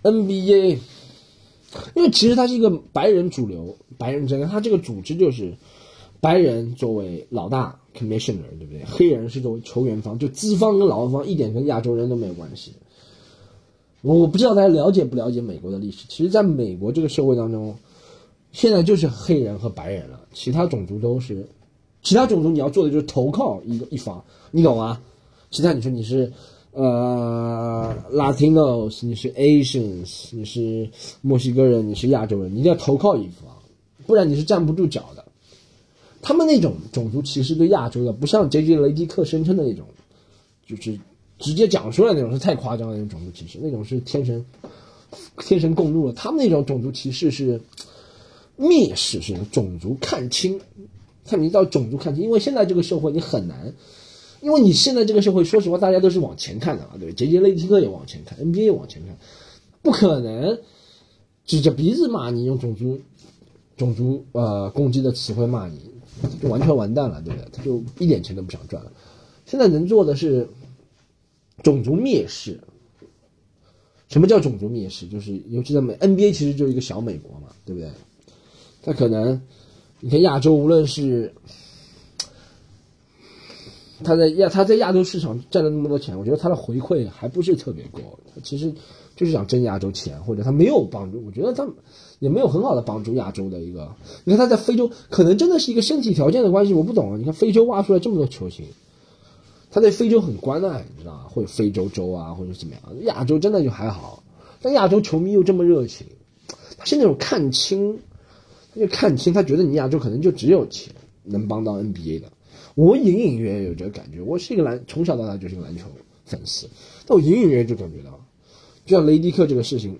NBA，因为其实他是一个白人主流，白人真的，他这个组织就是白人作为老大 commissioner，对不对？黑人是作为球员方，就资方跟劳方一点跟亚洲人都没有关系。我不知道大家了解不了解美国的历史？其实，在美国这个社会当中，现在就是黑人和白人了，其他种族都是，其他种族你要做的就是投靠一个一方，你懂吗？其他你说你是，呃，Latinos，你是 Asians，你是墨西哥人，你是亚洲人，你一定要投靠一方，不然你是站不住脚的。他们那种种族歧视对亚洲的，不像 J J 雷迪克声称的那种，就是直接讲出来那种是太夸张的那种种族歧视，那种是天神天神共怒了。他们那种种族歧视是蔑视，是种族看清，看你到种族看清，因为现在这个社会你很难。因为你现在这个社会，说实话，大家都是往前看的啊，对，杰杰雷迪克也往前看，NBA 也往前看，不可能指着鼻子骂你，用种族种族呃攻击的词汇骂你，就完全完蛋了，对不对？他就一点钱都不想赚了。现在能做的是种族蔑视。什么叫种族蔑视？就是尤其在美 NBA，其实就是一个小美国嘛，对不对？他可能你看亚洲，无论是他在亚他在亚洲市场赚了那么多钱，我觉得他的回馈还不是特别高。他其实就是想挣亚洲钱，或者他没有帮助。我觉得他也没有很好的帮助亚洲的一个。你看他在非洲，可能真的是一个身体条件的关系，我不懂。你看非洲挖出来这么多球星，他对非洲很关爱，你知道？或者非洲洲啊，或者怎么样？亚洲真的就还好，但亚洲球迷又这么热情，他是那种看清，他就看清，他觉得你亚洲可能就只有钱能帮到 NBA 的。我隐隐约约有这个感觉，我是一个篮，从小到大就是个篮球粉丝，但我隐隐约约就感觉到，就像雷迪克这个事情，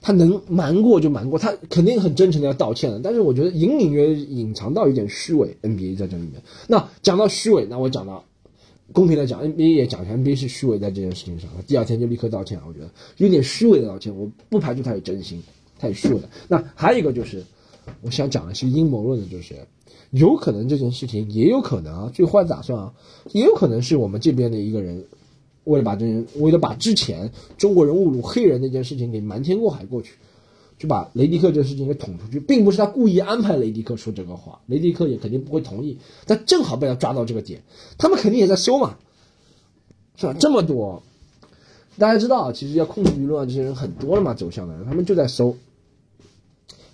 他能瞒过就瞒过，他肯定很真诚的要道歉的，但是我觉得隐隐约隐藏到一点虚伪，NBA 在这里面。那讲到虚伪，那我讲到公平的讲，NBA 也讲 NBA 是虚伪在这件事情上，第二天就立刻道歉，我觉得有点虚伪的道歉，我不排除他有真心，他有虚伪的。那还有一个就是，我想讲的是阴谋论的，就是。有可能这件事情也有可能啊，最坏打算啊，也有可能是我们这边的一个人，为了把这人，为了把之前中国人侮辱黑人那件事情给瞒天过海过去，就把雷迪克这事情给捅出去，并不是他故意安排雷迪克说这个话，雷迪克也肯定不会同意，但正好被他抓到这个点，他们肯定也在搜嘛，是吧？这么多，大家知道，其实要控制舆论啊，这些人很多了嘛，走向的人，他们就在搜。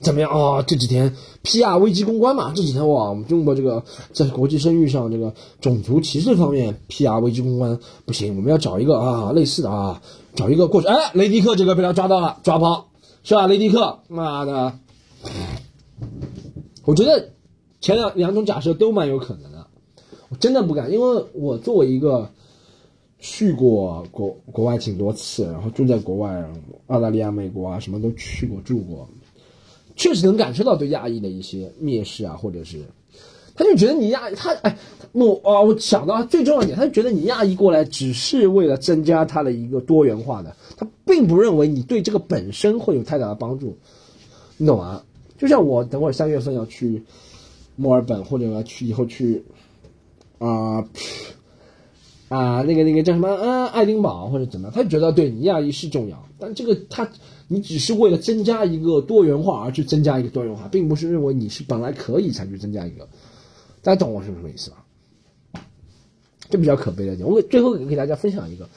怎么样啊？这几天 PR 危机公关嘛？这几天哇，我们中国这个在国际声誉上，这个种族歧视方面 PR 危机公关不行，我们要找一个啊类似的啊，找一个过去。哎，雷迪克这个被他抓到了，抓包是吧？雷迪克，妈的！我觉得前两两种假设都蛮有可能的，我真的不敢，因为我作为一个去过国国外挺多次，然后住在国外，澳大利亚、美国啊，什么都去过住过。确实能感受到对亚裔的一些蔑视啊，或者是，他就觉得你亚他哎，我啊，我想到最重要一点，他就觉得你亚裔过来只是为了增加他的一个多元化的，他并不认为你对这个本身会有太大的帮助，你懂吗？就像我等会儿三月份要去墨尔本，或者要去以后去啊啊那个那个叫什么啊爱丁堡或者怎么样，他就觉得对你亚裔是重要，但这个他。你只是为了增加一个多元化而去增加一个多元化，并不是认为你是本来可以才去增加一个。大家懂我是什么意思吧？这比较可悲的点。我给最后给大家分享一个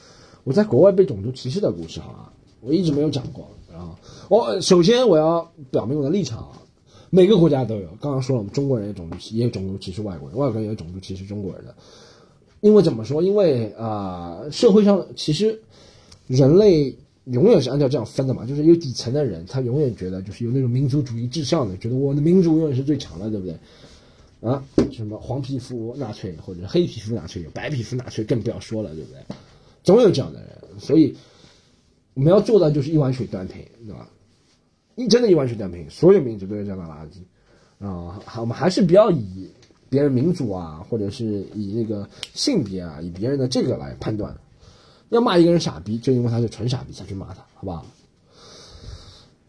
我在国外被种族歧视的故事，好吧？我一直没有讲过。然后我首先我要表明我的立场啊，每个国家都有。刚刚说了，我们中国人有种族歧也有种族歧视外国人，外国人也有种族歧视中国人的。因为怎么说？因为啊，社会上其实人类。永远是按照这样分的嘛，就是有底层的人，他永远觉得就是有那种民族主义至上的，觉得我的民族永远是最强的，对不对？啊，什么黄皮肤纳粹或者黑皮肤纳粹，有白皮肤纳粹更不要说了，对不对？总有这样的人，所以我们要做的就是一碗水端平，对吧？一真的，一碗水端平，所有民族都有这样的垃圾啊！我们还是不要以别人民族啊，或者是以那个性别啊，以别人的这个来判断。要骂一个人傻逼，就因为他是纯傻逼才去骂他，好不好？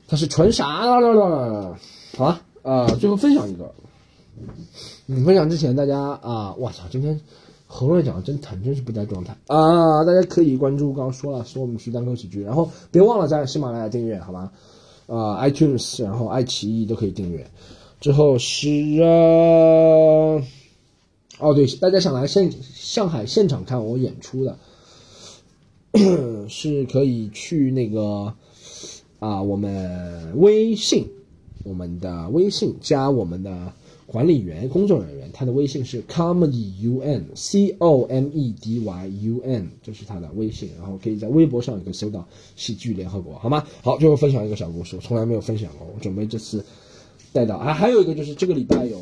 他是纯傻，好吧？啊，最后分享一个，嗯，分享之前大家啊，我操，今天喉咙讲的真疼，真是不在状态啊！大家可以关注，刚刚说了，说我们是单口喜剧，然后别忘了在喜马拉雅订阅，好吧？啊，iTunes，然后爱奇艺都可以订阅。之后是啊，哦对，大家想来现上海现场看我演出的。*clears throat* 是可以去那个啊，我们微信，我们的微信加我们的管理员、工作人员，他的微信是 comedy un c o m e d y u n，这是他的微信，然后可以在微博上也可以搜到喜剧联合国，好吗？好，最后分享一个小故事，我从来没有分享过，我准备这次带到啊，还有一个就是这个礼拜有。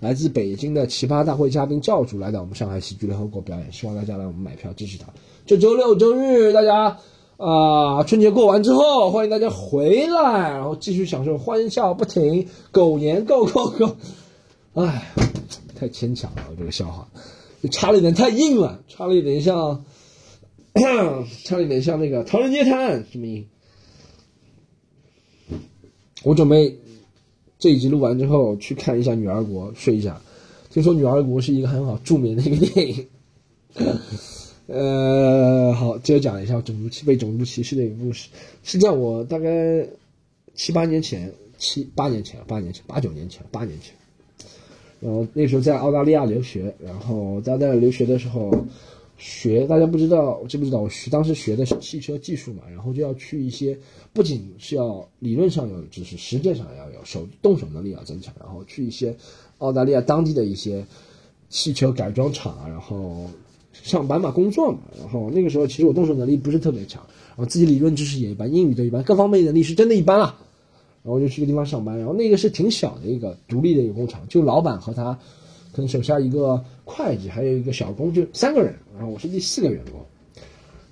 来自北京的奇葩大会嘉宾教主来到我们上海喜剧联合国表演，希望大家来我们买票支持他。这周六周日，大家啊，春节过完之后，欢迎大家回来，然后继续享受欢笑不停，狗年 Go Go Go！哎，太牵强了，这个笑话，差了一点太硬了，差了一点像，差了一点像那个《唐人街探案》什么音？我准备。这一集录完之后，去看一下《女儿国》，睡一下。听说《女儿国》是一个很好、著名的一个电影。呃，好，接着讲一下种族歧被种族歧视的一个故事。是在我大概七八年前，七八年前，八年前，八九年前，八年前。然后那时候在澳大利亚留学，然后在澳大利亚留学的时候学，大家不知道知不知道？我学当时学的是汽车技术嘛，然后就要去一些，不仅是要理论上有知识，实践上要有手动手能力要增强，然后去一些澳大利亚当地的一些汽车改装厂，然后上班嘛工作嘛，然后那个时候其实我动手能力不是特别强，然后自己理论知识也一般，英语都一般，各方面能力是真的一般啊。然后就去个地方上班，然后那个是挺小的一个独立的一个工厂，就老板和他可能手下一个会计，还有一个小工，就三个人。然后我是第四个员工，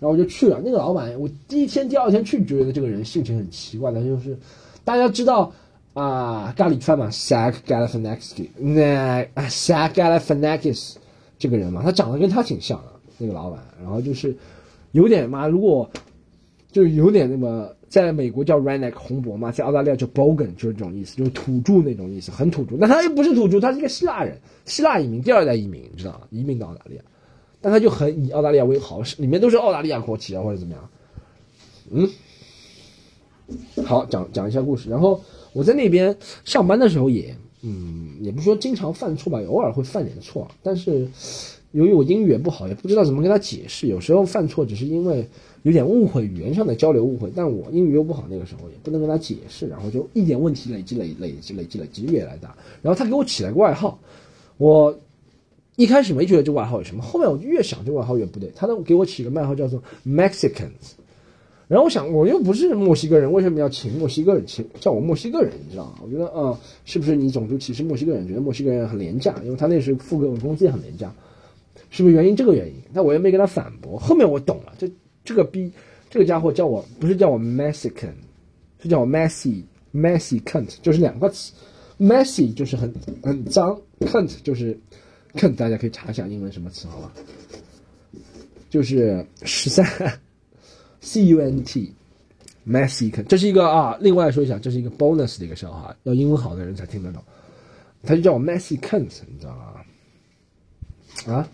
然后我就去了。那个老板，我第一天、第二天去觉得这个人性情很奇怪的，就是大家知道啊，咖喱饭嘛，Sak Galifianakis，那 Sak Galifianakis 这个人嘛，他长得跟他挺像的，那个老板。然后就是有点嘛，如果就有点那么。在美国叫 redneck 红脖嘛，在澳大利亚叫 bogan，就是这种意思，就是土著那种意思，很土著。那他又不是土著，他是一个希腊人，希腊移民，第二代移民，你知道吗？移民到澳大利亚，但他就很以澳大利亚为豪，里面都是澳大利亚国旗啊，或者怎么样。嗯，好，讲讲一下故事。然后我在那边上班的时候也，嗯，也不是说经常犯错吧，偶尔会犯点错，但是由于我英语也不好，也不知道怎么跟他解释，有时候犯错只是因为。有点误会，语言上的交流误会，但我英语又不好，那个时候也不能跟他解释，然后就一点问题累积、累累积、累积、累积越来越大。然后他给我起了个外号，我一开始没觉得这外号有什么，后面我就越想这外号越不对。他都给我起个外号叫做 Mexicans，然后我想我又不是墨西哥人，为什么要请墨西哥人请叫我墨西哥人？你知道吗？我觉得啊，是不是你种族歧视墨西哥人？觉得墨西哥人很廉价，因为他那时候付给我工资也很廉价，是不是原因？这个原因？但我又没跟他反驳。后面我懂了，这。这个逼，这个家伙叫我不是叫我 Mexican，是叫我 messy，messy cunt，就是两个词，messy 就是很很脏，cunt 就是 cunt，大家可以查一下英文什么词，好吧？就是十三，c u n t，messy cunt，这是一个啊，另外说一下，这是一个 bonus 的一个笑话，要英文好的人才听得懂。他就叫我 messy cunt，你知道吗？啊？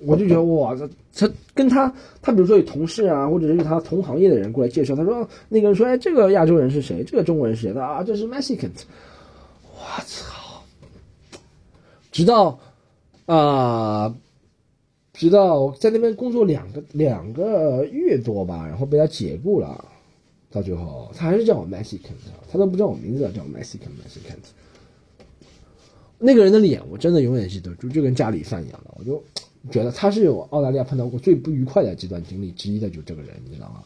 我就觉得哇，这他跟他他比如说有同事啊，或者是他同行业的人过来介绍，他说那个人说，哎，这个亚洲人是谁？这个中国人是谁的？啊，这是 Mexican。我操！直到啊，直到在那边工作两个两个月多吧，然后被他解雇了，到最后他还是叫我 Mexican，他都不知道我名字叫我 Mexican，Mexican。那个人的脸我真的永远记得住，就跟家里饭一样的，我就。觉得他是我澳大利亚碰到过最不愉快的这段经历之一的，就这个人，你知道吗？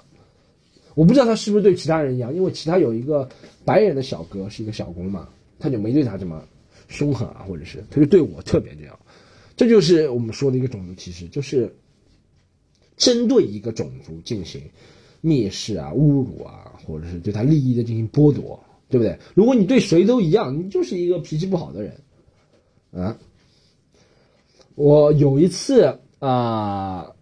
我不知道他是不是对其他人一样，因为其他有一个白人的小哥是一个小工嘛，他就没对他这么凶狠啊，或者是他就对我特别这样。这就是我们说的一个种族歧视，就是针对一个种族进行蔑视啊、侮辱啊，或者是对他利益的进行剥夺，对不对？如果你对谁都一样，你就是一个脾气不好的人，啊。我有一次啊，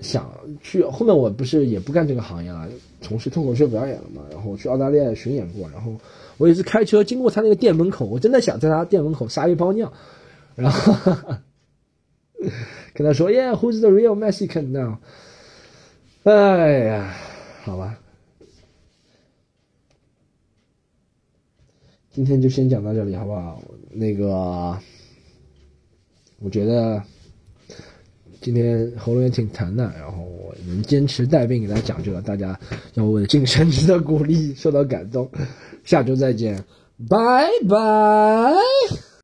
想去后面我不是也不干这个行业了，从事脱口秀表演了嘛。然后去澳大利亚巡演过，然后我有一次开车经过他那个店门口，我真的想在他店门口撒一泡尿，然后 *laughs* 跟他说：“Yeah，who's the real Mexican now？” 哎呀，好吧，今天就先讲到这里，好不好？那个。我觉得今天喉咙也挺疼的，然后我能坚持带病给大家讲这个，大家要为精神值得鼓励，受到感动。下周再见，拜拜。